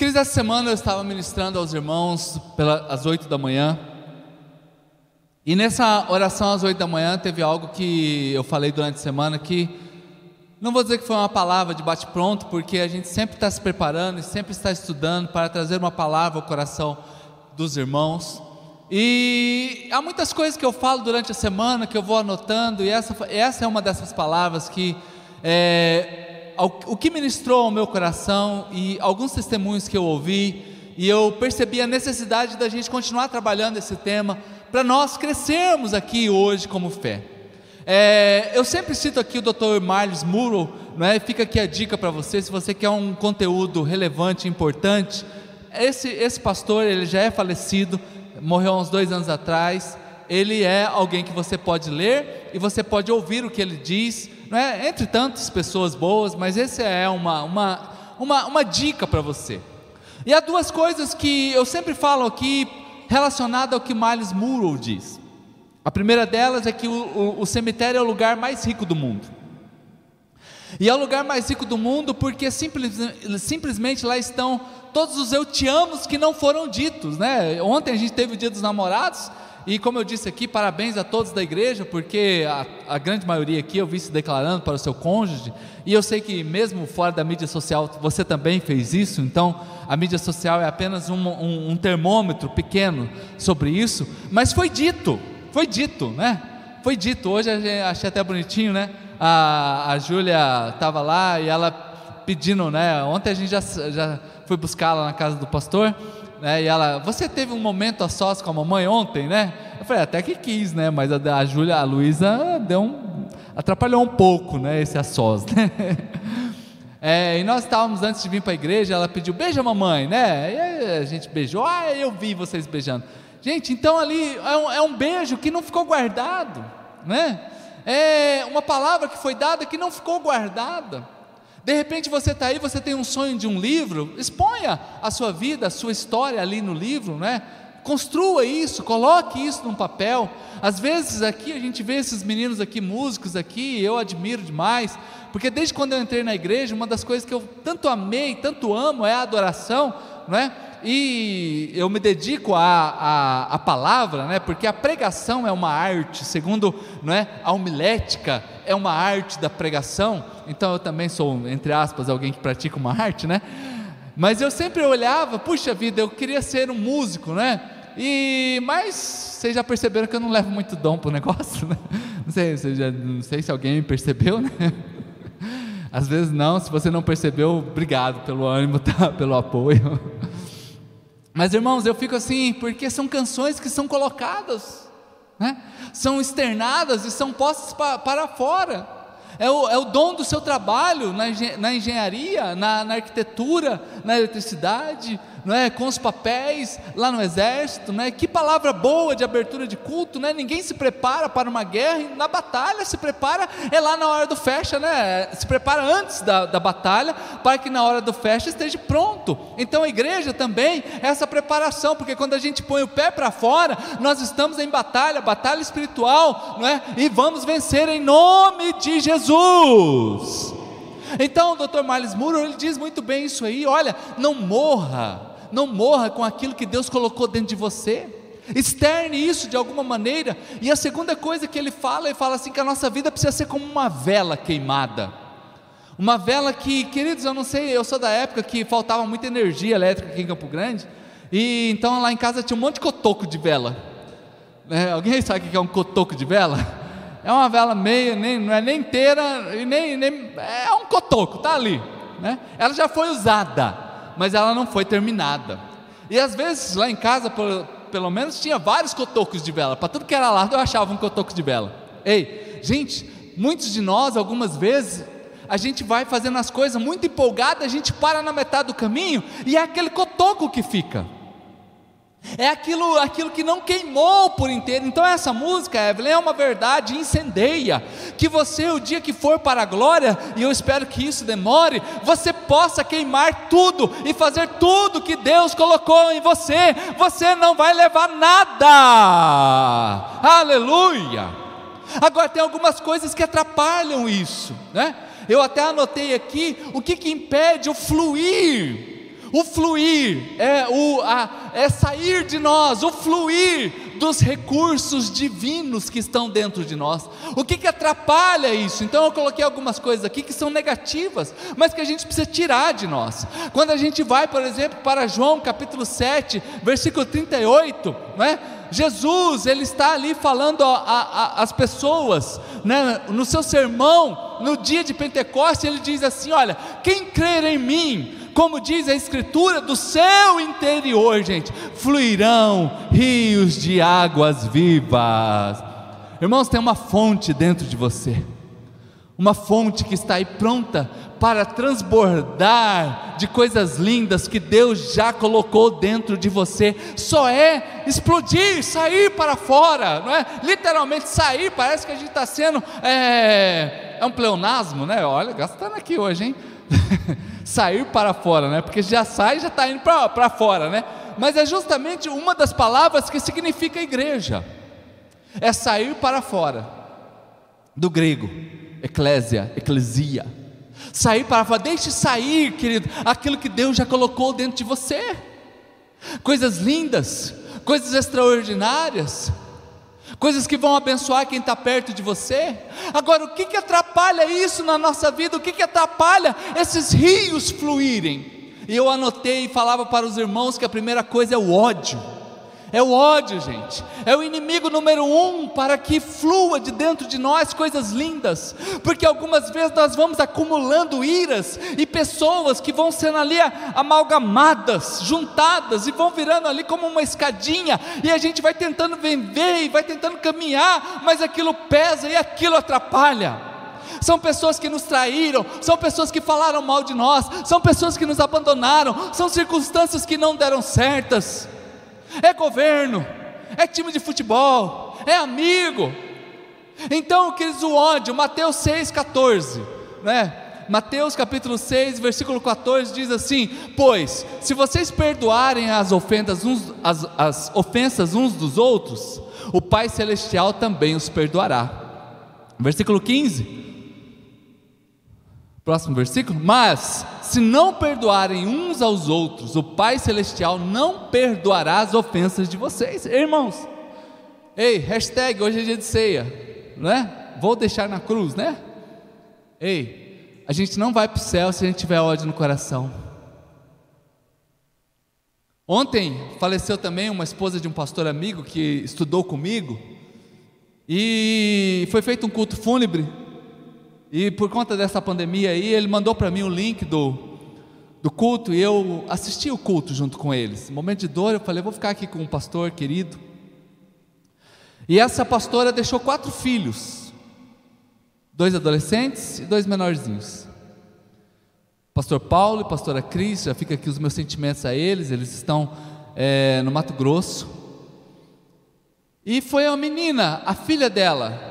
Queridos, essa semana eu estava ministrando aos irmãos pelas oito da manhã. E nessa oração às oito da manhã teve algo que eu falei durante a semana que não vou dizer que foi uma palavra de bate-pronto, porque a gente sempre está se preparando e sempre está estudando para trazer uma palavra ao coração dos irmãos. E há muitas coisas que eu falo durante a semana que eu vou anotando, e essa, essa é uma dessas palavras que é, o que ministrou ao meu coração e alguns testemunhos que eu ouvi, e eu percebi a necessidade da gente continuar trabalhando esse tema para nós crescermos aqui hoje como fé. É, eu sempre cito aqui o Dr. Miles Murrow, né? fica aqui a dica para você, se você quer um conteúdo relevante, importante. Esse, esse pastor, ele já é falecido, morreu há uns dois anos atrás. Ele é alguém que você pode ler e você pode ouvir o que ele diz é? entre tantas pessoas boas, mas essa é uma, uma, uma, uma dica para você. E há duas coisas que eu sempre falo aqui relacionado ao que Miles Murrow diz. A primeira delas é que o, o, o cemitério é o lugar mais rico do mundo. E é o lugar mais rico do mundo porque simples, simplesmente lá estão todos os eu te amos que não foram ditos, né? Ontem a gente teve o dia dos namorados e como eu disse aqui, parabéns a todos da igreja, porque a, a, grande maioria aqui eu vi se declarando para o seu cônjuge, e eu sei que mesmo fora da mídia social você também fez isso, então a mídia social é apenas um, um, um termômetro pequeno sobre isso, mas foi dito, foi dito, né? Foi dito, hoje achei até bonitinho, né? A, a Júlia estava lá e ela pedindo, né? Ontem a gente já, já foi buscá-la na casa do pastor né? E ela, você teve um momento a sós com a mamãe ontem, né? Eu falei, até que quis, né? Mas a, a Júlia, a Luísa deu um, atrapalhou um pouco, né? Esse a sós, né? É, e nós estávamos antes de vir para a igreja, ela pediu, beija mamãe, né? E a gente beijou, ah, eu vi vocês beijando. Gente, então ali é um, é um beijo que não ficou guardado, né? É uma palavra que foi dada que não ficou guardada. De repente você está aí, você tem um sonho de um livro, exponha a sua vida, a sua história ali no livro, né? Construa isso, coloque isso num papel. Às vezes aqui a gente vê esses meninos aqui, músicos aqui, eu admiro demais, porque desde quando eu entrei na igreja, uma das coisas que eu tanto amei, tanto amo é a adoração, não é? e eu me dedico à, à, palavra, né, porque a pregação é uma arte, segundo não é, a homilética é uma arte da pregação, então eu também sou, entre aspas, alguém que pratica uma arte, né? Mas eu sempre olhava, puxa vida, eu queria ser um músico, né? E, mas vocês já perceberam que eu não levo muito dom para o negócio, né? Não sei, já, não sei se alguém percebeu, né? Às vezes não, se você não percebeu, obrigado pelo ânimo, tá? pelo apoio. Mas irmãos, eu fico assim, porque são canções que são colocadas, né? são externadas e são postas para, para fora. É o, é o dom do seu trabalho na, na engenharia, na, na arquitetura, na eletricidade, não é? com os papéis lá no exército, né? que palavra boa de abertura de culto, né? ninguém se prepara para uma guerra, na batalha se prepara, é lá na hora do fecha, né? se prepara antes da, da batalha, para que na hora do fecha esteja pronto, então a igreja também é essa preparação, porque quando a gente põe o pé para fora, nós estamos em batalha, batalha espiritual, não é? e vamos vencer em nome de Jesus, então o Dr. Miles Murrow, ele diz muito bem isso aí, olha, não morra, não morra com aquilo que Deus colocou dentro de você. Externe isso de alguma maneira. E a segunda coisa que ele fala, ele fala assim que a nossa vida precisa ser como uma vela queimada. Uma vela que, queridos, eu não sei, eu sou da época que faltava muita energia elétrica aqui em Campo Grande. E então lá em casa tinha um monte de cotoco de vela. É, alguém sabe o que é um cotoco de vela? É uma vela meia, nem, não é nem inteira, nem, nem é um cotoco, tá ali. Né? Ela já foi usada mas ela não foi terminada. E às vezes lá em casa, por, pelo menos, tinha vários cotocos de vela. Para tudo que era lado eu achava um cotoco de vela. Ei, gente, muitos de nós, algumas vezes, a gente vai fazendo as coisas muito empolgado, a gente para na metade do caminho e é aquele cotoco que fica. É aquilo, aquilo que não queimou por inteiro. Então, essa música, Evelyn, é uma verdade, incendeia. Que você, o dia que for para a glória, e eu espero que isso demore, você possa queimar tudo e fazer tudo que Deus colocou em você. Você não vai levar nada. Aleluia. Agora, tem algumas coisas que atrapalham isso, né? Eu até anotei aqui o que, que impede o fluir O fluir é, o, a, é sair de nós, o fluir dos recursos divinos que estão dentro de nós. O que, que atrapalha isso? Então eu coloquei algumas coisas aqui que são negativas, mas que a gente precisa tirar de nós. Quando a gente vai, por exemplo, para João capítulo 7, versículo 38, não é? Jesus, ele está ali falando às pessoas, né, no seu sermão, no dia de Pentecostes, ele diz assim: Olha, quem crer em mim, como diz a Escritura, do seu interior, gente, fluirão rios de águas vivas. Irmãos, tem uma fonte dentro de você, uma fonte que está aí pronta para transbordar de coisas lindas que Deus já colocou dentro de você. Só é explodir, sair para fora, não é? Literalmente sair. Parece que a gente está sendo é, é um pleonasmo, né? Olha, gastando aqui hoje, hein? sair para fora, né? Porque já sai, já está indo para fora, né? Mas é justamente uma das palavras que significa igreja. É sair para fora. Do grego, eclésia, eclesia. Sair para fora, deixe sair, querido, aquilo que Deus já colocou dentro de você. Coisas lindas, coisas extraordinárias coisas que vão abençoar quem está perto de você. Agora, o que, que atrapalha isso na nossa vida? O que, que atrapalha esses rios fluírem? E eu anotei e falava para os irmãos que a primeira coisa é o ódio. É o ódio, gente. É o inimigo número um para que flua de dentro de nós coisas lindas. Porque algumas vezes nós vamos acumulando iras e pessoas que vão sendo ali amalgamadas, juntadas e vão virando ali como uma escadinha. E a gente vai tentando vender e vai tentando caminhar, mas aquilo pesa e aquilo atrapalha são pessoas que nos traíram, são pessoas que falaram mal de nós, são pessoas que nos abandonaram, são circunstâncias que não deram certas é governo, é time de futebol, é amigo. Então, queridos, o ódio, Mateus 6,14, né? Mateus capítulo 6, versículo 14 diz assim: Pois, se vocês perdoarem as ofensas uns, as, as ofensas uns dos outros, o Pai Celestial também os perdoará. Versículo 15. Próximo versículo. Mas se não perdoarem uns aos outros, o Pai Celestial não perdoará as ofensas de vocês, irmãos. Ei, hashtag hoje é dia de ceia, né? Vou deixar na cruz, né? Ei, a gente não vai para o céu se a gente tiver ódio no coração. Ontem faleceu também uma esposa de um pastor amigo que estudou comigo, e foi feito um culto fúnebre e por conta dessa pandemia aí, ele mandou para mim o link do, do culto e eu assisti o culto junto com eles. momento de dor, eu falei, vou ficar aqui com um pastor querido. E essa pastora deixou quatro filhos, dois adolescentes e dois menorzinhos. Pastor Paulo e pastora Cris, já fica aqui os meus sentimentos a eles, eles estão é, no Mato Grosso. E foi a menina, a filha dela,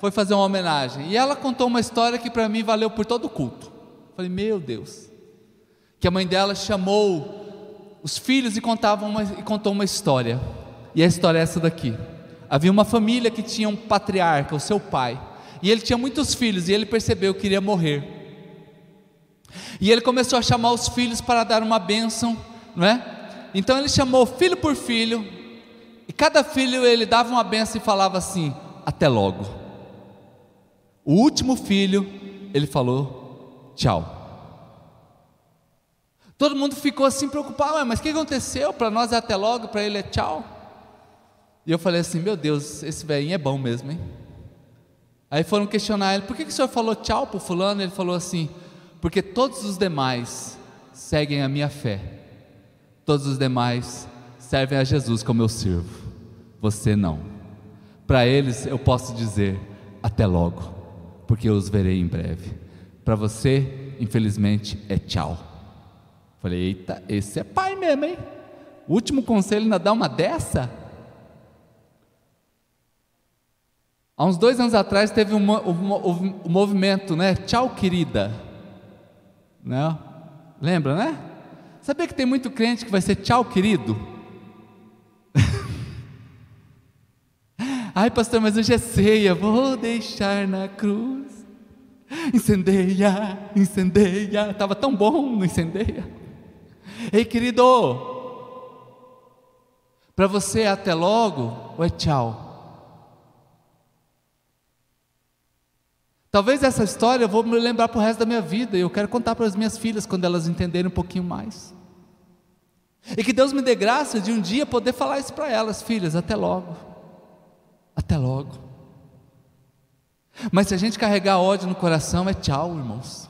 foi fazer uma homenagem. E ela contou uma história que para mim valeu por todo o culto. Falei, meu Deus. Que a mãe dela chamou os filhos e, contava uma, e contou uma história. E a história é essa daqui. Havia uma família que tinha um patriarca, o seu pai. E ele tinha muitos filhos e ele percebeu que iria morrer. E ele começou a chamar os filhos para dar uma bênção, não é? Então ele chamou filho por filho, e cada filho ele dava uma bênção e falava assim: Até logo. O último filho, ele falou: tchau. Todo mundo ficou assim preocupado, mas o que aconteceu? Para nós é até logo, para ele é tchau. E eu falei assim: meu Deus, esse velhinho é bom mesmo, hein? Aí foram questionar ele: por que, que o senhor falou tchau para fulano? Ele falou assim: porque todos os demais seguem a minha fé, todos os demais servem a Jesus como eu sirvo, você não. Para eles eu posso dizer: até logo porque eu os verei em breve. Para você, infelizmente, é tchau. Falei, eita, esse é pai mesmo, hein? O último conselho ainda dá uma dessa? Há uns dois anos atrás teve um, um, um movimento, né? Tchau, querida. Né? Lembra, né? Sabia que tem muito crente que vai ser tchau, querido? Ai, pastor, mas hoje é ceia, vou deixar na cruz. Incendeia, incendeia. Estava tão bom no incendeia. Ei, querido, para você é até logo ou é tchau? Talvez essa história eu vou me lembrar para o resto da minha vida e eu quero contar para as minhas filhas quando elas entenderem um pouquinho mais. E que Deus me dê graça de um dia poder falar isso para elas, filhas, até logo. Até logo. Mas se a gente carregar ódio no coração, é tchau, irmãos.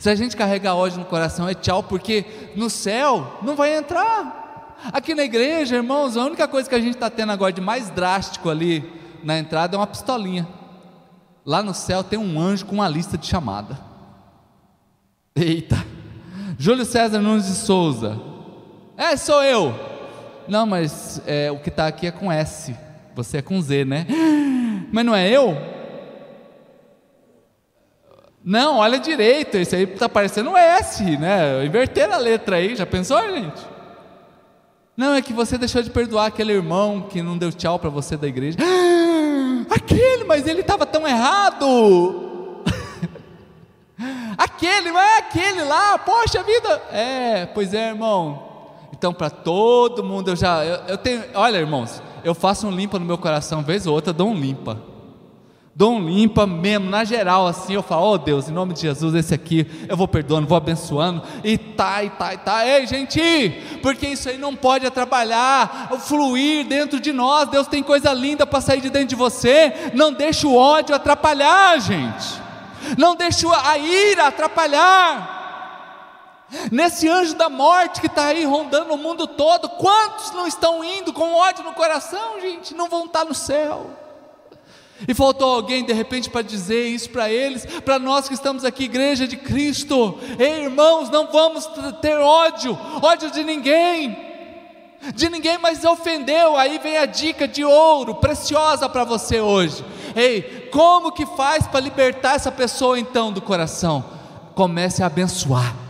Se a gente carregar ódio no coração, é tchau, porque no céu não vai entrar. Aqui na igreja, irmãos, a única coisa que a gente está tendo agora de mais drástico ali na entrada é uma pistolinha. Lá no céu tem um anjo com uma lista de chamada. Eita! Júlio César Nunes de Souza. É, sou eu. Não, mas é, o que está aqui é com S. Você é com Z, né? Mas não é eu? Não, olha direito. Esse aí está parecendo um S, né? Inverter a letra aí. Já pensou, gente? Não, é que você deixou de perdoar aquele irmão que não deu tchau para você da igreja. Aquele, mas ele estava tão errado. aquele, não é aquele lá, poxa vida. É, pois é, irmão. Então, para todo mundo, eu já, eu, eu, tenho, olha, irmãos, eu faço um limpa no meu coração, vez ou outra, dou um limpa. Dou um limpa mesmo, na geral, assim, eu falo, oh Deus, em nome de Jesus, esse aqui eu vou perdoando, vou abençoando, e tá, e tá, e tá, ei gente, porque isso aí não pode atrapalhar fluir dentro de nós, Deus tem coisa linda para sair de dentro de você, não deixe o ódio atrapalhar, gente, não deixe a ira atrapalhar, Nesse anjo da morte que está aí rondando o mundo todo, quantos não estão indo com ódio no coração, gente? Não vão estar no céu. E faltou alguém de repente para dizer isso para eles, para nós que estamos aqui, igreja de Cristo. Ei, irmãos, não vamos ter ódio, ódio de ninguém. De ninguém mais ofendeu. Aí vem a dica de ouro, preciosa para você hoje. Ei, como que faz para libertar essa pessoa então do coração? Comece a abençoar.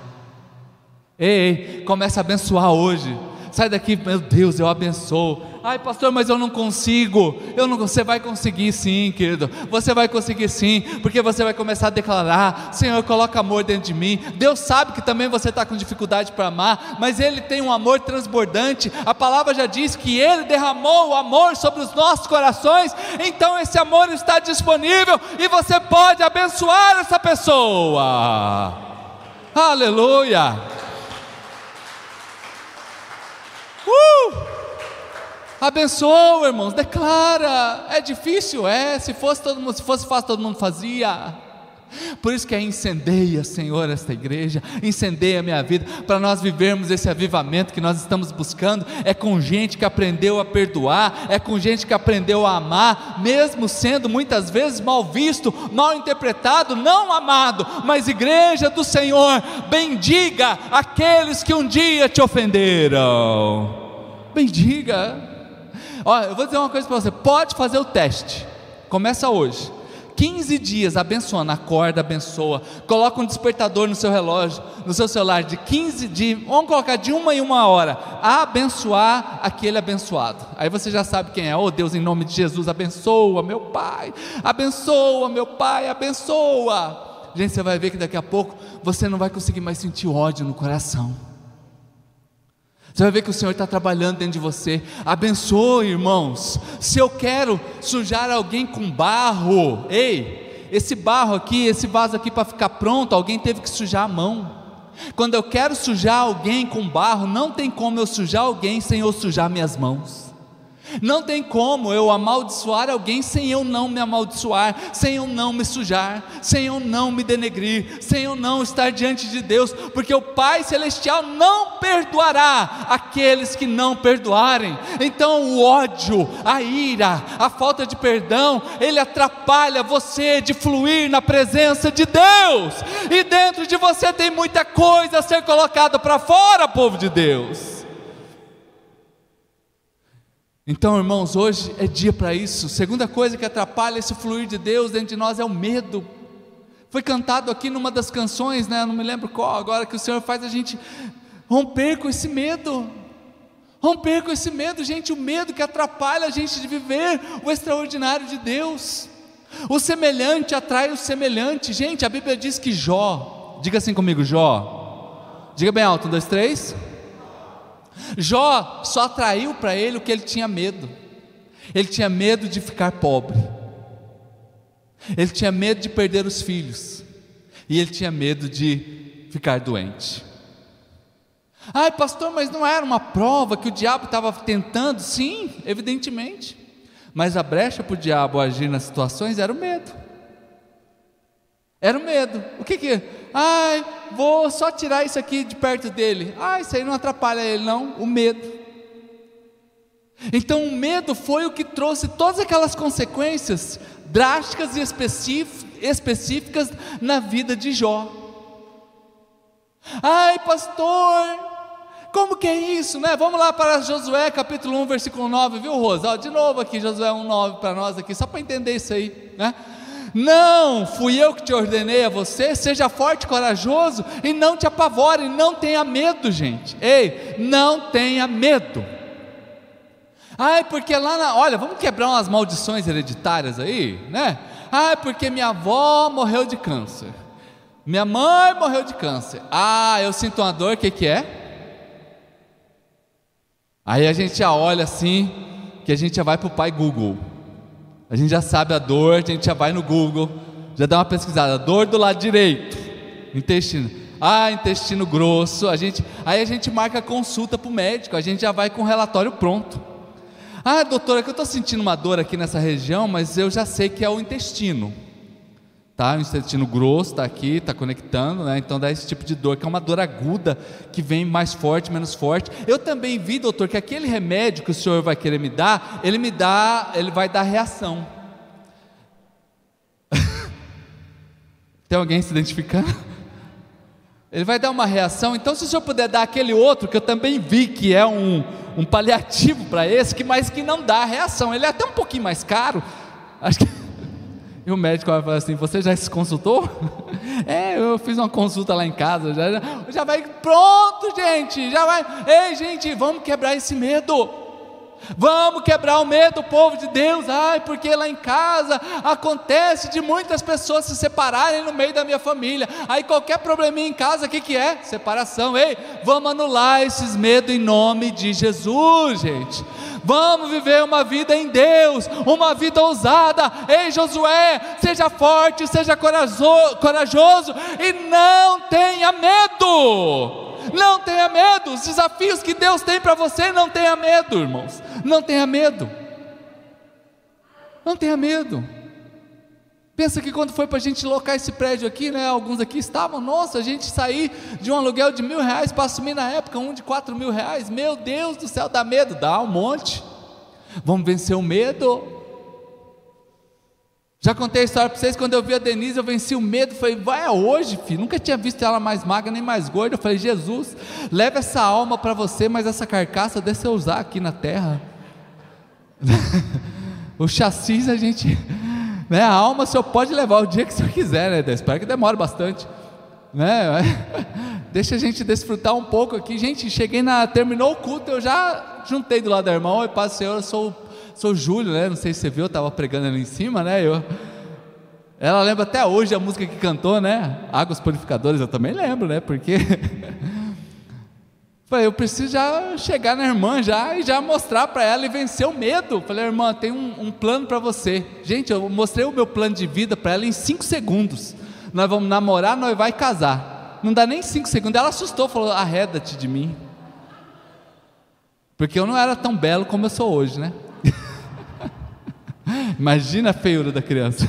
Ei, comece a abençoar hoje. Sai daqui, meu Deus, eu abençoo. Ai, pastor, mas eu não consigo. Eu não, você vai conseguir sim, querido. Você vai conseguir sim, porque você vai começar a declarar: Senhor, coloca amor dentro de mim. Deus sabe que também você está com dificuldade para amar, mas Ele tem um amor transbordante. A palavra já diz que Ele derramou o amor sobre os nossos corações. Então esse amor está disponível e você pode abençoar essa pessoa. Aleluia. Uh! Abençoa, irmãos, declara. É difícil, é. Se fosse todo mundo, se fosse fácil, todo mundo fazia. Por isso que é incendeia, Senhor, esta igreja, incendeia a minha vida, para nós vivermos esse avivamento que nós estamos buscando. É com gente que aprendeu a perdoar, é com gente que aprendeu a amar, mesmo sendo muitas vezes mal visto, mal interpretado, não amado, mas igreja do Senhor, bendiga aqueles que um dia te ofenderam. Bendiga. Olha, eu vou dizer uma coisa para você: pode fazer o teste, começa hoje. 15 dias abençoando, acorda, abençoa, coloca um despertador no seu relógio, no seu celular, de 15, de, vamos colocar de uma em uma hora, a abençoar aquele abençoado. Aí você já sabe quem é, oh Deus, em nome de Jesus, abençoa meu pai, abençoa meu pai, abençoa. Gente, você vai ver que daqui a pouco você não vai conseguir mais sentir ódio no coração. Você vai ver que o Senhor está trabalhando dentro de você. Abençoe, irmãos. Se eu quero sujar alguém com barro, ei, esse barro aqui, esse vaso aqui para ficar pronto, alguém teve que sujar a mão. Quando eu quero sujar alguém com barro, não tem como eu sujar alguém sem eu sujar minhas mãos. Não tem como eu amaldiçoar alguém sem eu não me amaldiçoar, sem eu não me sujar, sem eu não me denegrir, sem eu não estar diante de Deus, porque o Pai Celestial não perdoará aqueles que não perdoarem. Então o ódio, a ira, a falta de perdão, ele atrapalha você de fluir na presença de Deus, e dentro de você tem muita coisa a ser colocada para fora, povo de Deus. Então, irmãos, hoje é dia para isso. Segunda coisa que atrapalha esse fluir de Deus dentro de nós é o medo. Foi cantado aqui numa das canções, né? Não me lembro qual agora que o Senhor faz a gente romper com esse medo. Romper com esse medo, gente, o medo que atrapalha a gente de viver o extraordinário de Deus. O semelhante atrai o semelhante. Gente, a Bíblia diz que Jó, diga assim comigo, Jó. Diga bem alto, um, dois, três. Jó só atraiu para ele o que ele tinha medo. Ele tinha medo de ficar pobre. Ele tinha medo de perder os filhos. E ele tinha medo de ficar doente. Ai, pastor, mas não era uma prova que o diabo estava tentando? Sim, evidentemente. Mas a brecha para o diabo agir nas situações era o medo. Era o medo. O que que? Ai, vou só tirar isso aqui de perto dele. Ai, isso aí não atrapalha ele, não. O medo. Então, o medo foi o que trouxe todas aquelas consequências drásticas e específicas na vida de Jó. Ai, pastor, como que é isso, né? Vamos lá para Josué capítulo 1, versículo 9, viu, Rosa? Ó, de novo aqui, Josué 1, 9 para nós aqui, só para entender isso aí, né? Não, fui eu que te ordenei a você, seja forte corajoso e não te apavore, não tenha medo, gente. Ei, não tenha medo. Ai, porque lá na. Olha, vamos quebrar umas maldições hereditárias aí, né? Ai, porque minha avó morreu de câncer. Minha mãe morreu de câncer. Ah, eu sinto uma dor, o que, que é? Aí a gente já olha assim, que a gente já vai para o pai Google. A gente já sabe a dor, a gente já vai no Google, já dá uma pesquisada, dor do lado direito, intestino. Ah, intestino grosso, a gente, aí a gente marca consulta para o médico, a gente já vai com o relatório pronto. Ah, doutora, que eu estou sentindo uma dor aqui nessa região, mas eu já sei que é o intestino. Tá, o intestino grosso está aqui, está conectando, né? Então dá esse tipo de dor, que é uma dor aguda, que vem mais forte, menos forte. Eu também vi, doutor, que aquele remédio que o senhor vai querer me dar, ele me dá, ele vai dar reação. Tem alguém se identificando? Ele vai dar uma reação, então se o senhor puder dar aquele outro, que eu também vi que é um, um paliativo para esse, que mas que não dá reação, ele é até um pouquinho mais caro, acho que e o médico vai falar assim: Você já se consultou? é, eu fiz uma consulta lá em casa. Já, já, já vai, pronto, gente. Já vai. Ei, gente, vamos quebrar esse medo. Vamos quebrar o medo, povo de Deus. Ai, porque lá em casa acontece de muitas pessoas se separarem no meio da minha família. Aí qualquer probleminha em casa, o que, que é? Separação. Ei, vamos anular esses medos em nome de Jesus, gente. Vamos viver uma vida em Deus, uma vida ousada. Ei, Josué, seja forte, seja corajoso e não tenha medo. Não tenha medo. Os desafios que Deus tem para você, não tenha medo, irmãos. Não tenha medo. Não tenha medo. Pensa que quando foi para a gente locar esse prédio aqui, né? Alguns aqui estavam, nossa, a gente sair de um aluguel de mil reais para assumir na época um de quatro mil reais. Meu Deus do céu, dá medo, dá um monte. Vamos vencer o medo. Já contei a história para vocês, quando eu vi a Denise, eu venci o medo, falei, vai hoje, filho, nunca tinha visto ela mais magra nem mais gorda, eu falei, Jesus, leva essa alma para você, mas essa carcaça deixa eu usar aqui na terra, o chassi a gente, né? A alma o senhor pode levar o dia que o senhor quiser, né? Espero que demore bastante. Né? Deixa a gente desfrutar um pouco aqui. Gente, cheguei na. Terminou o culto, eu já juntei do lado da irmã. Oi, Paz Senhor, eu sou, sou o Júlio, né? Não sei se você viu, eu estava pregando ali em cima, né? Eu, ela lembra até hoje a música que cantou, né? Águas Purificadoras, eu também lembro, né? Porque. Falei, eu preciso já chegar na irmã já e já mostrar para ela e vencer o medo. Falei, irmã, tem um, um plano para você. Gente, eu mostrei o meu plano de vida para ela em cinco segundos. Nós vamos namorar, nós vai casar. Não dá nem cinco segundos. Ela assustou, falou: arreda-te de mim. Porque eu não era tão belo como eu sou hoje, né? Imagina a feiura da criança.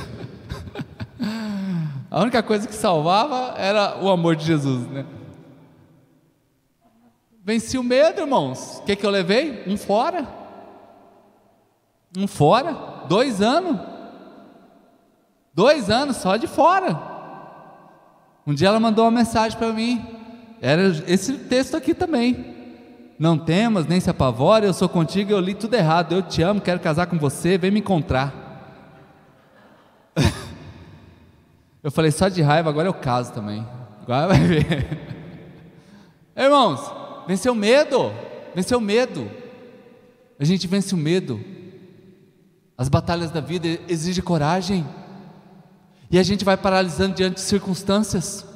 a única coisa que salvava era o amor de Jesus, né? Venci o medo, irmãos. O que, que eu levei? Um fora. Um fora. Dois anos. Dois anos só de fora. Um dia ela mandou uma mensagem para mim. Era esse texto aqui também. Não temas, nem se apavore, eu sou contigo, eu li tudo errado. Eu te amo, quero casar com você, vem me encontrar. eu falei, só de raiva, agora eu caso também. Agora vai ver. Irmãos, Venceu o medo. Venceu o medo. A gente vence o medo. As batalhas da vida exigem coragem. E a gente vai paralisando diante de circunstâncias.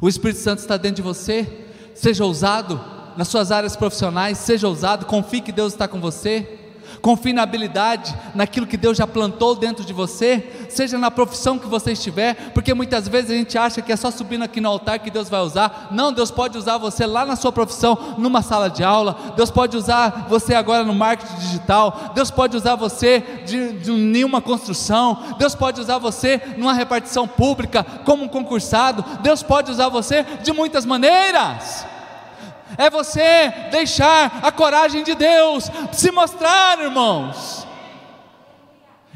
O Espírito Santo está dentro de você. Seja ousado nas suas áreas profissionais, seja ousado, confie que Deus está com você. Confie na habilidade, naquilo que Deus já plantou dentro de você, seja na profissão que você estiver, porque muitas vezes a gente acha que é só subindo aqui no altar que Deus vai usar. Não, Deus pode usar você lá na sua profissão, numa sala de aula, Deus pode usar você agora no marketing digital, Deus pode usar você de, de nenhuma construção, Deus pode usar você numa repartição pública, como um concursado, Deus pode usar você de muitas maneiras é você deixar a coragem de Deus se mostrar, irmãos.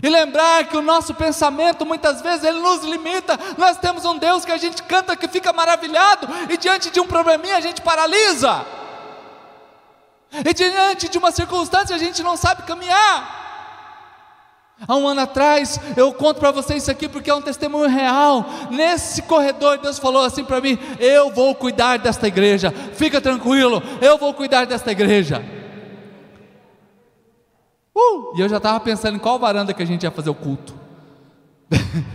E lembrar que o nosso pensamento muitas vezes ele nos limita. Nós temos um Deus que a gente canta que fica maravilhado e diante de um probleminha a gente paralisa. E diante de uma circunstância a gente não sabe caminhar. Há um ano atrás, eu conto para vocês isso aqui porque é um testemunho real. Nesse corredor, Deus falou assim para mim: Eu vou cuidar desta igreja, fica tranquilo, eu vou cuidar desta igreja. Uh, e eu já estava pensando em qual varanda que a gente ia fazer o culto.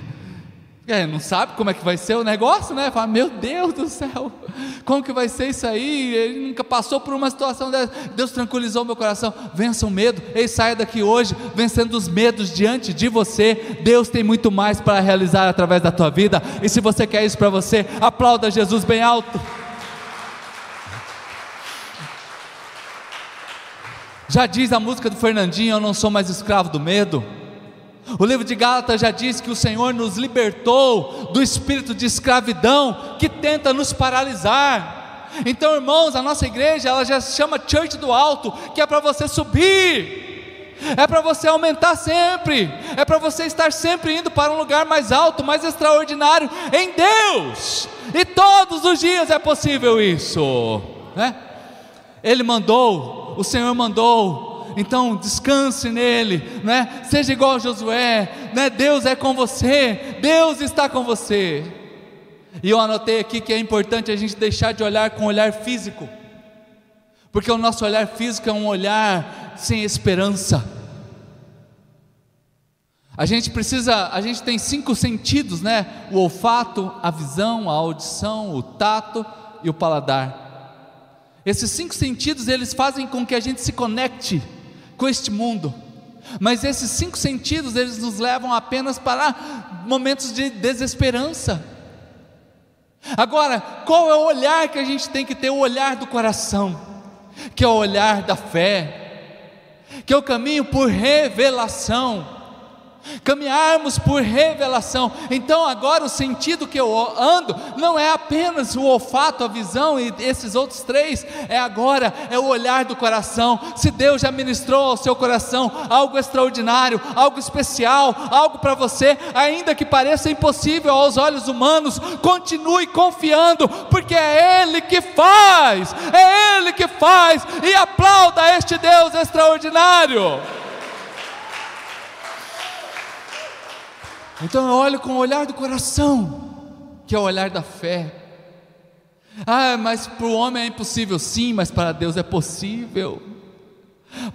É, não sabe como é que vai ser o negócio, né? Fala, meu Deus do céu, como que vai ser isso aí? Ele nunca passou por uma situação dessa. Deus tranquilizou meu coração. Vença o medo. Ei, saia daqui hoje, vencendo os medos diante de você. Deus tem muito mais para realizar através da tua vida. E se você quer isso para você, aplauda Jesus bem alto. Já diz a música do Fernandinho: Eu não sou mais escravo do medo. O livro de Gálatas já diz que o Senhor nos libertou do espírito de escravidão que tenta nos paralisar. Então, irmãos, a nossa igreja ela já se chama Church do Alto, que é para você subir. É para você aumentar sempre, é para você estar sempre indo para um lugar mais alto, mais extraordinário em Deus, e todos os dias é possível isso, né? Ele mandou, o Senhor mandou então descanse nele, né? Seja igual a Josué, né? Deus é com você, Deus está com você. E eu anotei aqui que é importante a gente deixar de olhar com olhar físico, porque o nosso olhar físico é um olhar sem esperança. A gente precisa, a gente tem cinco sentidos, né? O olfato, a visão, a audição, o tato e o paladar. Esses cinco sentidos eles fazem com que a gente se conecte com este mundo. Mas esses cinco sentidos, eles nos levam apenas para momentos de desesperança. Agora, qual é o olhar que a gente tem que ter? O olhar do coração, que é o olhar da fé, que é o caminho por revelação caminharmos por revelação. Então, agora o sentido que eu ando não é apenas o olfato, a visão e esses outros três, é agora, é o olhar do coração. Se Deus já ministrou ao seu coração algo extraordinário, algo especial, algo para você, ainda que pareça impossível aos olhos humanos, continue confiando, porque é Ele que faz, é Ele que faz, e aplauda este Deus extraordinário. Então eu olho com o olhar do coração, que é o olhar da fé. Ah, mas para o homem é impossível, sim, mas para Deus é possível.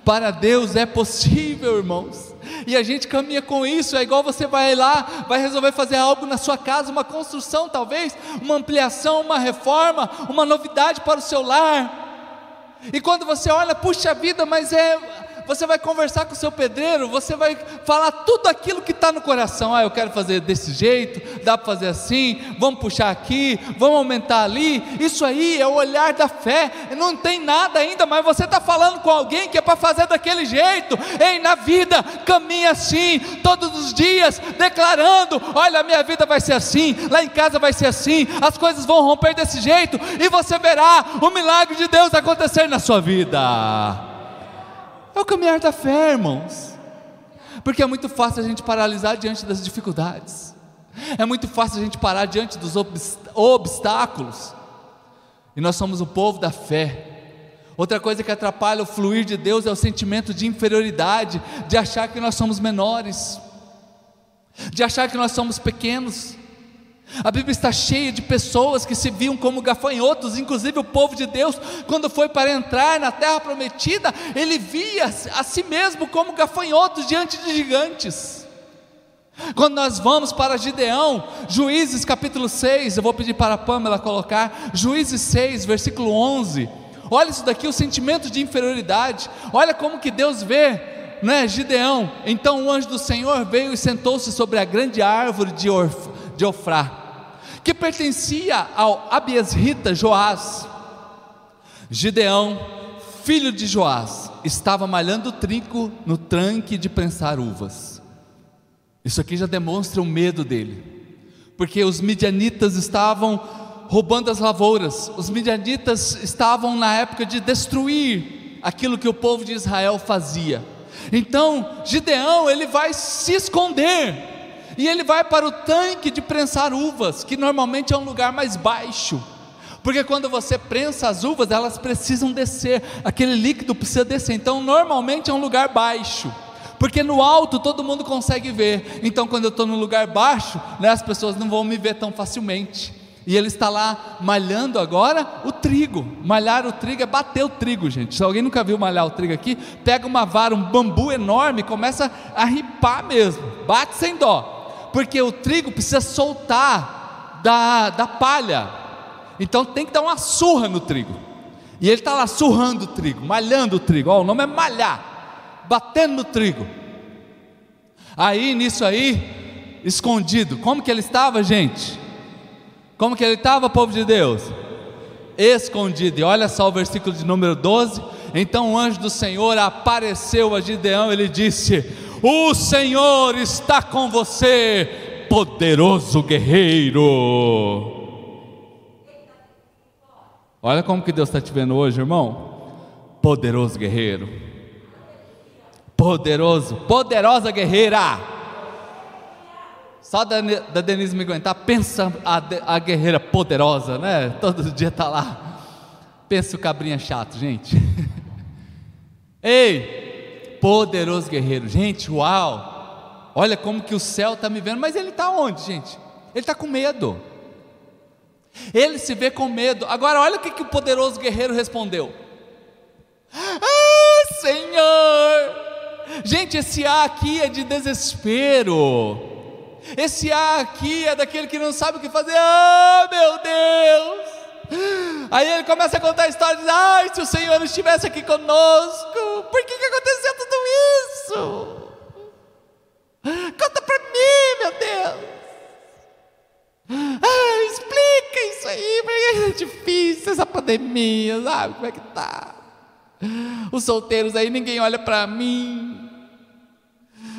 Para Deus é possível, irmãos. E a gente caminha com isso. É igual você vai lá, vai resolver fazer algo na sua casa, uma construção, talvez, uma ampliação, uma reforma, uma novidade para o seu lar. E quando você olha, puxa vida, mas é você vai conversar com o seu pedreiro, você vai falar tudo aquilo que está no coração. Ah, eu quero fazer desse jeito, dá para fazer assim, vamos puxar aqui, vamos aumentar ali. Isso aí é o olhar da fé. Não tem nada ainda, mas você está falando com alguém que é para fazer daquele jeito. Ei, na vida, caminha assim, todos os dias, declarando: olha, a minha vida vai ser assim, lá em casa vai ser assim, as coisas vão romper desse jeito, e você verá o milagre de Deus acontecer na sua vida. É o caminhar da fé, irmãos. Porque é muito fácil a gente paralisar diante das dificuldades. É muito fácil a gente parar diante dos obstáculos. E nós somos o povo da fé. Outra coisa que atrapalha o fluir de Deus é o sentimento de inferioridade, de achar que nós somos menores, de achar que nós somos pequenos. A Bíblia está cheia de pessoas que se viam como gafanhotos, inclusive o povo de Deus, quando foi para entrar na terra prometida, ele via a si mesmo como gafanhotos diante de gigantes. Quando nós vamos para Gideão, Juízes capítulo 6, eu vou pedir para a Pamela colocar, Juízes 6, versículo 11. Olha isso daqui, o sentimento de inferioridade. Olha como que Deus vê, né, Gideão. Então o anjo do Senhor veio e sentou-se sobre a grande árvore de, Orf, de Ofrá, que pertencia ao Abiesrita Joás. Gideão, filho de Joás, estava malhando trigo no tranque de prensar uvas. Isso aqui já demonstra o medo dele, porque os midianitas estavam roubando as lavouras, os midianitas estavam na época de destruir aquilo que o povo de Israel fazia. Então, Gideão, ele vai se esconder, e ele vai para o tanque de prensar uvas, que normalmente é um lugar mais baixo, porque quando você prensa as uvas, elas precisam descer, aquele líquido precisa descer, então normalmente é um lugar baixo porque no alto todo mundo consegue ver, então quando eu estou no lugar baixo, né, as pessoas não vão me ver tão facilmente. E ele está lá malhando agora o trigo. Malhar o trigo é bater o trigo, gente. Se alguém nunca viu malhar o trigo aqui, pega uma vara, um bambu enorme, começa a ripar mesmo, bate sem dó, porque o trigo precisa soltar da, da palha, então tem que dar uma surra no trigo. E ele está lá surrando o trigo, malhando o trigo. Ó, o nome é malhar batendo no trigo. Aí, nisso aí, escondido, como que ele estava, gente? Como que ele estava, povo de Deus? Escondido, e olha só o versículo de número 12. Então o anjo do Senhor apareceu a Gideão, ele disse: O Senhor está com você, poderoso guerreiro. Olha como que Deus está te vendo hoje, irmão. Poderoso guerreiro poderoso, poderosa guerreira. Só da, Denise me aguentar, pensa a, a guerreira poderosa, né? Todo dia está lá. Pensa o cabrinha chato, gente. Ei, poderoso guerreiro, gente, uau! Olha como que o céu está me vendo, mas ele está onde, gente? Ele está com medo. Ele se vê com medo. Agora, olha o que, que o poderoso guerreiro respondeu: Ah, Senhor, Gente, esse A aqui é de desespero. Esse A aqui é daquele que não sabe o que fazer. Ah, meu Deus! Aí ele começa a contar a história, diz, ai, se o Senhor estivesse aqui conosco, por que, que aconteceu isso? Conta para mim, meu Deus. Ah, explica isso aí, porque é difícil essa pandemia, sabe como é que tá? Os solteiros aí, ninguém olha para mim.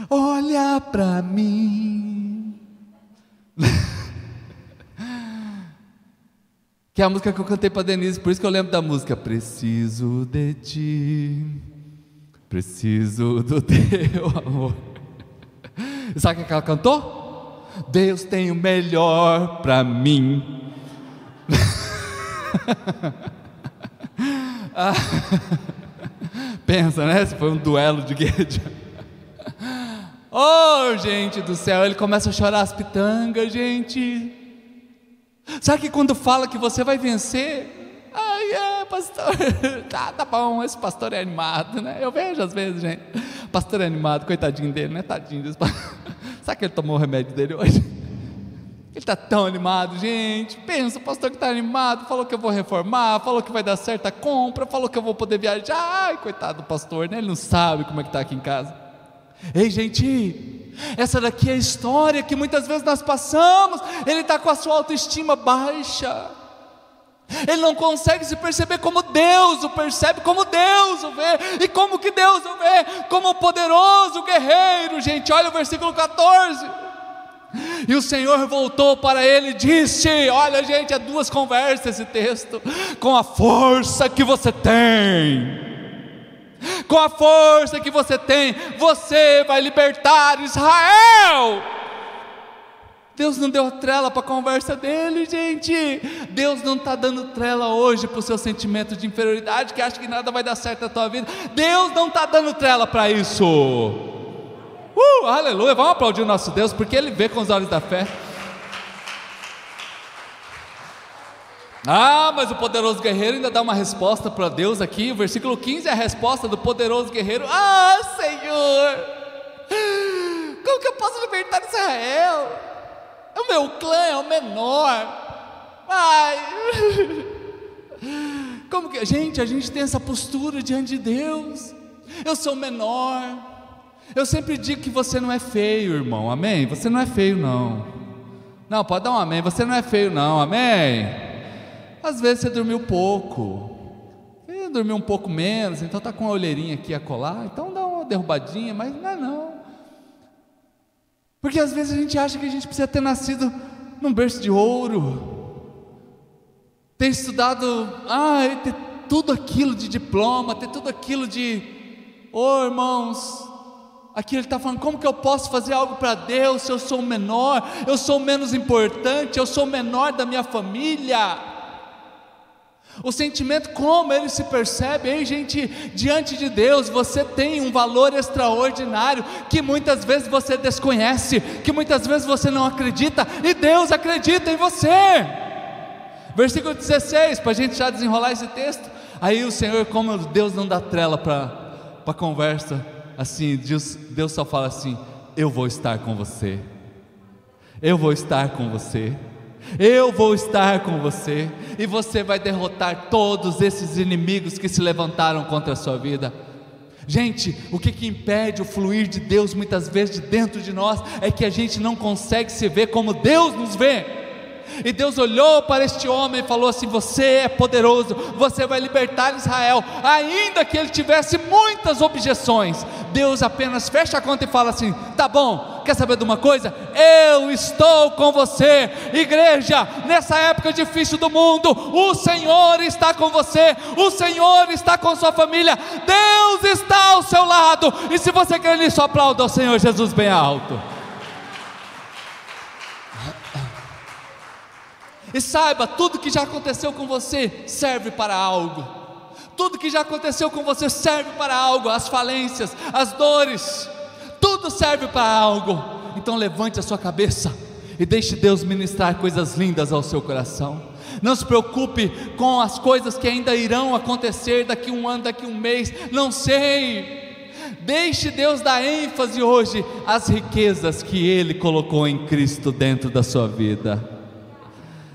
Olha para mim. que é a música que eu cantei para Denise, por isso que eu lembro da música. Preciso de ti, preciso do teu amor. Sabe o que ela cantou? Deus tem o melhor para mim. ah. Pensa, né? Se foi um duelo de guerra. Oh, gente do céu, ele começa a chorar as pitangas, gente. Sabe que quando fala que você vai vencer? Pastor. Tá, tá bom, esse pastor é animado, né? Eu vejo às vezes, gente. Pastor é animado, coitadinho dele, né? Tadinho desse pastor. Sabe que ele tomou o remédio dele hoje? Ele está tão animado, gente. Pensa, o pastor que está animado, falou que eu vou reformar, falou que vai dar certa compra, falou que eu vou poder viajar. Ai, coitado do pastor, né? Ele não sabe como é que está aqui em casa. Ei, gente, essa daqui é a história que muitas vezes nós passamos. Ele está com a sua autoestima baixa. Ele não consegue se perceber como Deus o percebe, como Deus o vê, e como que Deus o vê, como o poderoso guerreiro, gente. Olha o versículo 14. E o Senhor voltou para ele e disse: Olha, gente, é duas conversas esse texto. Com a força que você tem, com a força que você tem, você vai libertar Israel. Deus não deu trela para a conversa dele, gente. Deus não está dando trela hoje para o seu sentimento de inferioridade, que acha que nada vai dar certo na tua vida. Deus não está dando trela para isso. Uh, aleluia. Vamos aplaudir o nosso Deus, porque Ele vê com os olhos da fé. Ah, mas o poderoso guerreiro ainda dá uma resposta para Deus aqui. O versículo 15 é a resposta do poderoso guerreiro. Ah, Senhor, como que eu posso libertar Israel. O meu clã é o menor. Ai. Como que. Gente, a gente tem essa postura diante de Deus. Eu sou menor. Eu sempre digo que você não é feio, irmão. Amém? Você não é feio, não. Não, pode dar um amém. Você não é feio, não. Amém? Às vezes você dormiu pouco. Dormiu um pouco menos, então tá com a olheirinha aqui a colar. Então dá uma derrubadinha, mas não é não. Porque às vezes a gente acha que a gente precisa ter nascido num berço de ouro, ter estudado, ah, ter tudo aquilo de diploma, ter tudo aquilo de, oh irmãos, aqui ele está falando, como que eu posso fazer algo para Deus se eu sou menor, eu sou menos importante, eu sou menor da minha família? O sentimento, como ele se percebe, ei gente, diante de Deus, você tem um valor extraordinário que muitas vezes você desconhece, que muitas vezes você não acredita, e Deus acredita em você. Versículo 16, para a gente já desenrolar esse texto. Aí o Senhor, como Deus não dá trela para conversa, assim, Deus, Deus só fala assim: Eu vou estar com você, eu vou estar com você. Eu vou estar com você e você vai derrotar todos esses inimigos que se levantaram contra a sua vida. Gente, o que, que impede o fluir de Deus muitas vezes de dentro de nós é que a gente não consegue se ver como Deus nos vê. E Deus olhou para este homem e falou assim: Você é poderoso, você vai libertar Israel, ainda que ele tivesse muitas objeções. Deus apenas fecha a conta e fala assim: Tá bom, quer saber de uma coisa? Eu estou com você, igreja, nessa época difícil do mundo, o Senhor está com você, o Senhor está com sua família, Deus está ao seu lado, e se você quer nisso, aplauda ao Senhor Jesus bem alto. E saiba, tudo que já aconteceu com você serve para algo. Tudo que já aconteceu com você serve para algo, as falências, as dores, tudo serve para algo. Então levante a sua cabeça e deixe Deus ministrar coisas lindas ao seu coração. Não se preocupe com as coisas que ainda irão acontecer daqui um ano, daqui um mês, não sei. Deixe Deus dar ênfase hoje às riquezas que Ele colocou em Cristo dentro da sua vida.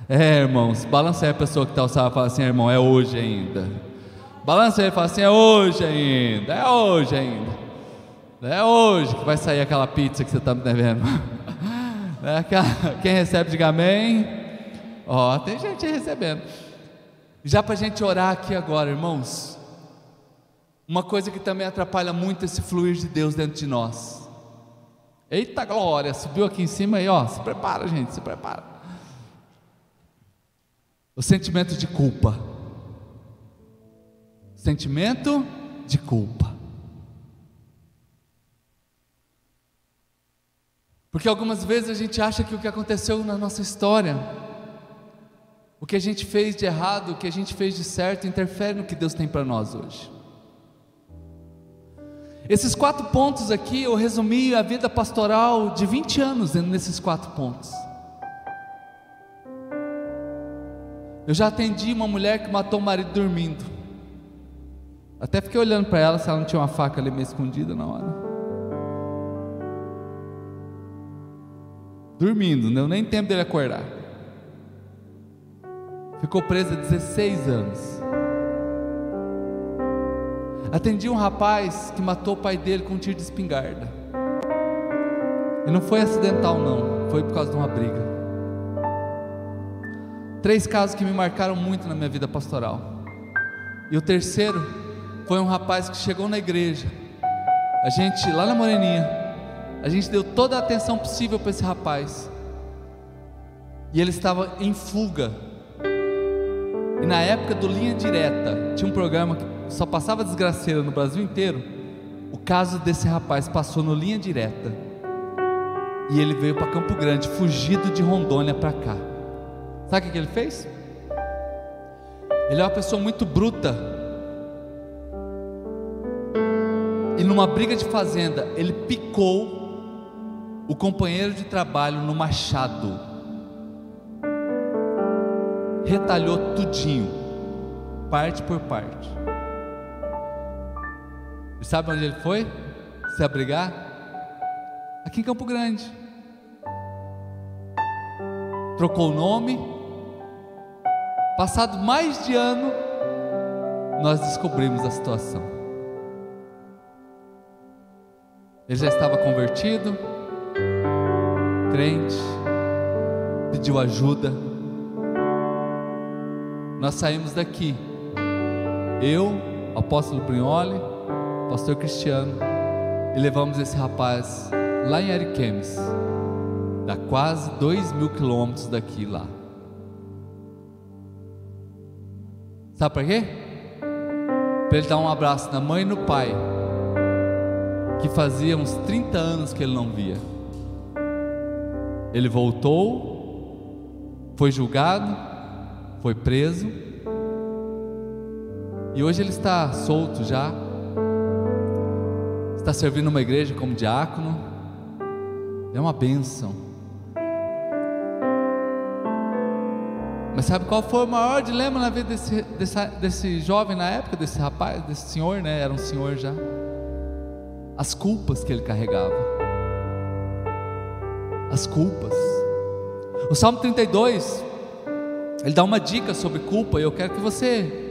É, irmãos, balança aí a pessoa que está ao e fala assim, irmão, é hoje ainda. Balança aí e fala assim, é hoje ainda, é hoje ainda. É hoje que vai sair aquela pizza que você está me devendo. É, quem recebe, diga amém. Ó, oh, tem gente recebendo. Já para a gente orar aqui agora, irmãos. Uma coisa que também atrapalha muito esse fluir de Deus dentro de nós. Eita glória, subiu aqui em cima aí, ó. Se prepara, gente, se prepara o sentimento de culpa. Sentimento de culpa. Porque algumas vezes a gente acha que o que aconteceu na nossa história, o que a gente fez de errado, o que a gente fez de certo, interfere no que Deus tem para nós hoje. Esses quatro pontos aqui, eu resumi a vida pastoral de 20 anos nesses quatro pontos. Eu já atendi uma mulher que matou o marido dormindo. Até fiquei olhando para ela se ela não tinha uma faca ali meio escondida na hora. Dormindo, não deu nem tempo dele acordar. Ficou presa 16 anos. Atendi um rapaz que matou o pai dele com um tiro de espingarda. E não foi acidental, não, foi por causa de uma briga. Três casos que me marcaram muito na minha vida pastoral. E o terceiro foi um rapaz que chegou na igreja. A gente, lá na Moreninha, a gente deu toda a atenção possível para esse rapaz. E ele estava em fuga. E na época do Linha Direta, tinha um programa que só passava desgraceira no Brasil inteiro. O caso desse rapaz passou no Linha Direta. E ele veio para Campo Grande, fugido de Rondônia para cá. Sabe o que ele fez? Ele é uma pessoa muito bruta. E numa briga de fazenda, ele picou o companheiro de trabalho no machado. Retalhou tudinho, parte por parte. E sabe onde ele foi? Se abrigar? Aqui em Campo Grande. trocou o nome. Passado mais de ano, nós descobrimos a situação. Ele já estava convertido, crente, pediu ajuda. Nós saímos daqui, eu, apóstolo Brignoli, pastor Cristiano, e levamos esse rapaz lá em Ariquemes, dá quase dois mil quilômetros daqui lá. Sabe para quê? Para ele dar um abraço na mãe e no pai, que fazia uns 30 anos que ele não via. Ele voltou, foi julgado, foi preso, e hoje ele está solto já, está servindo uma igreja como diácono, é uma bênção. Mas sabe qual foi o maior dilema na vida desse, desse, desse jovem na época, desse rapaz, desse senhor, né? Era um senhor já. As culpas que ele carregava. As culpas. O Salmo 32, ele dá uma dica sobre culpa, e eu quero que você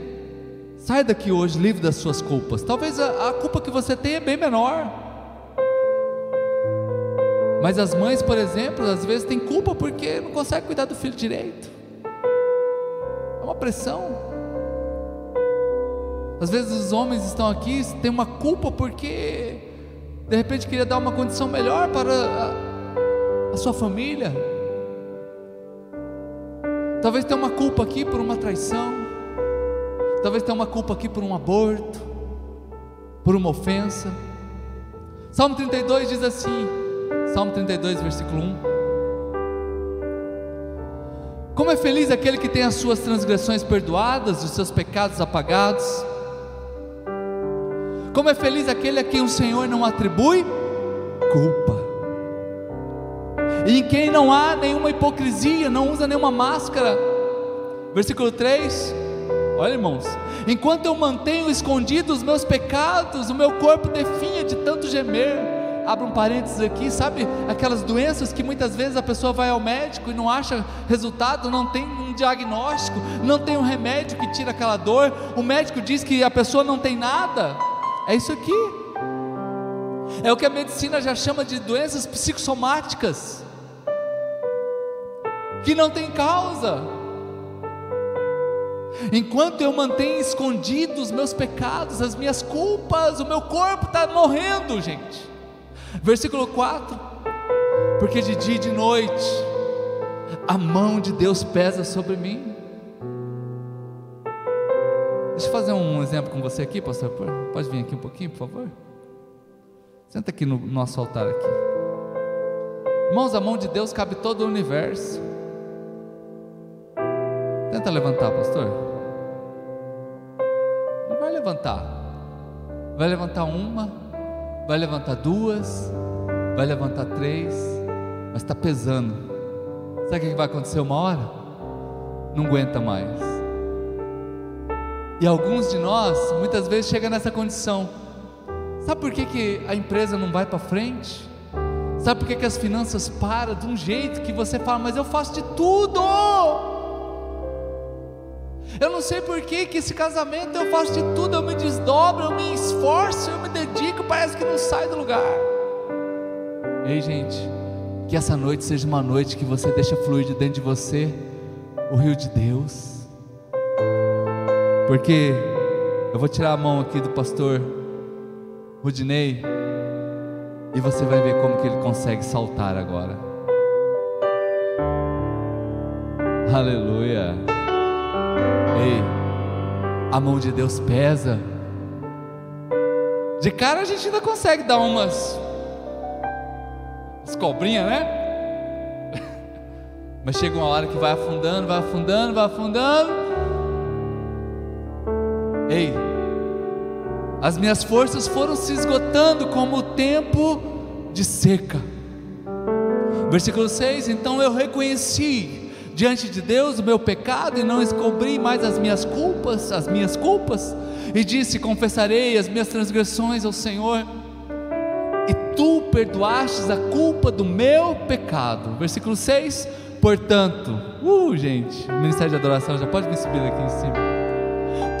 saia daqui hoje livre das suas culpas. Talvez a, a culpa que você tem é bem menor. Mas as mães, por exemplo, às vezes têm culpa porque não conseguem cuidar do filho direito. É uma pressão. Às vezes os homens estão aqui, têm uma culpa porque de repente queria dar uma condição melhor para sua família. Talvez tenha uma culpa aqui por uma traição. Talvez tenha uma culpa aqui por um aborto, por uma ofensa. Salmo 32 diz assim: Salmo 32, versículo 1. Como é feliz aquele que tem as suas transgressões perdoadas, os seus pecados apagados. Como é feliz aquele a quem o Senhor não atribui culpa. Em quem não há nenhuma hipocrisia, não usa nenhuma máscara. Versículo 3. Olha, irmãos, enquanto eu mantenho escondidos os meus pecados, o meu corpo definha de tanto gemer. Abra um parênteses aqui, sabe? Aquelas doenças que muitas vezes a pessoa vai ao médico e não acha resultado, não tem um diagnóstico, não tem um remédio que tira aquela dor, o médico diz que a pessoa não tem nada, é isso aqui, é o que a medicina já chama de doenças psicossomáticas, que não tem causa, enquanto eu mantenho escondidos os meus pecados, as minhas culpas, o meu corpo está morrendo, gente. Versículo 4: Porque de dia e de noite a mão de Deus pesa sobre mim. Deixa eu fazer um exemplo com você aqui, pastor. Pode vir aqui um pouquinho, por favor? Senta aqui no nosso altar aqui. Irmãos, a mão de Deus cabe todo o universo. Tenta levantar, pastor. Não vai levantar. Vai levantar uma, vai levantar duas, vai levantar três, mas está pesando. Sabe o que vai acontecer uma hora? Não aguenta mais. E alguns de nós, muitas vezes, chega nessa condição. Sabe por que, que a empresa não vai para frente? Sabe por que, que as finanças param de um jeito que você fala, mas eu faço de tudo? Eu não sei por que, que esse casamento eu faço de tudo, eu me desdobro, eu me esforço, eu me dedico, parece que não sai do lugar. Ei, gente, que essa noite seja uma noite que você deixa fluir de dentro de você o rio de Deus. Porque eu vou tirar a mão aqui do pastor Rudinei e você vai ver como que ele consegue saltar agora. Aleluia. Ei, a mão de Deus pesa. De cara a gente ainda consegue dar umas, umas cobrinhas, né? Mas chega uma hora que vai afundando, vai afundando, vai afundando. Ei, as minhas forças foram se esgotando como o tempo de seca. Versículo 6: Então eu reconheci diante de Deus o meu pecado e não descobri mais as minhas culpas, as minhas culpas, e disse: Confessarei as minhas transgressões ao Senhor, e tu perdoastes a culpa do meu pecado. Versículo 6: Portanto, uh, gente, o Ministério de Adoração já pode me subir aqui em cima.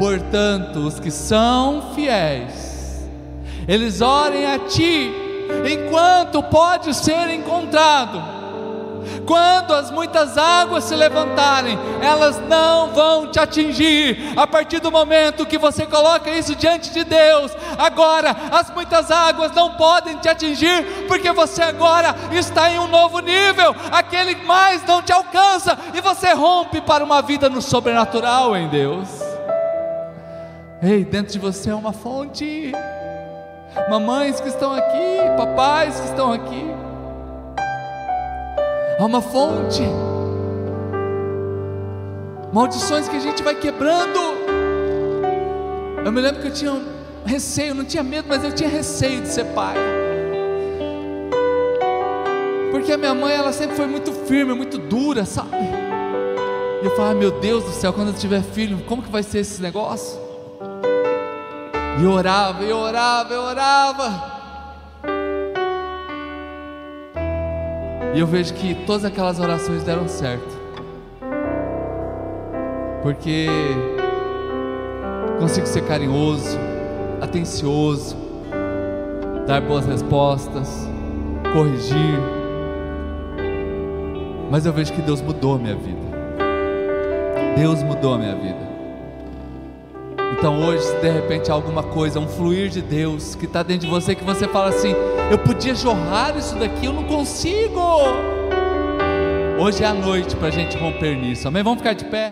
Portanto, os que são fiéis, eles orem a ti, enquanto pode ser encontrado quando as muitas águas se levantarem, elas não vão te atingir. A partir do momento que você coloca isso diante de Deus, agora as muitas águas não podem te atingir, porque você agora está em um novo nível. Aquele mais não te alcança e você rompe para uma vida no sobrenatural em Deus. Ei, dentro de você é uma fonte. Mamães que estão aqui, papais que estão aqui há uma fonte. Maldições que a gente vai quebrando. Eu me lembro que eu tinha um receio, não tinha medo, mas eu tinha receio de ser pai. Porque a minha mãe, ela sempre foi muito firme, muito dura, sabe? E eu falava, meu Deus do céu, quando eu tiver filho, como que vai ser esse negócio? E eu orava, eu orava, eu orava. E eu vejo que todas aquelas orações deram certo. Porque consigo ser carinhoso, atencioso, dar boas respostas, corrigir. Mas eu vejo que Deus mudou a minha vida. Deus mudou a minha vida. Então hoje, se de repente há alguma coisa, um fluir de Deus que está dentro de você, que você fala assim: eu podia jorrar isso daqui, eu não consigo. Hoje é a noite para a gente romper nisso, amém? Vamos ficar de pé.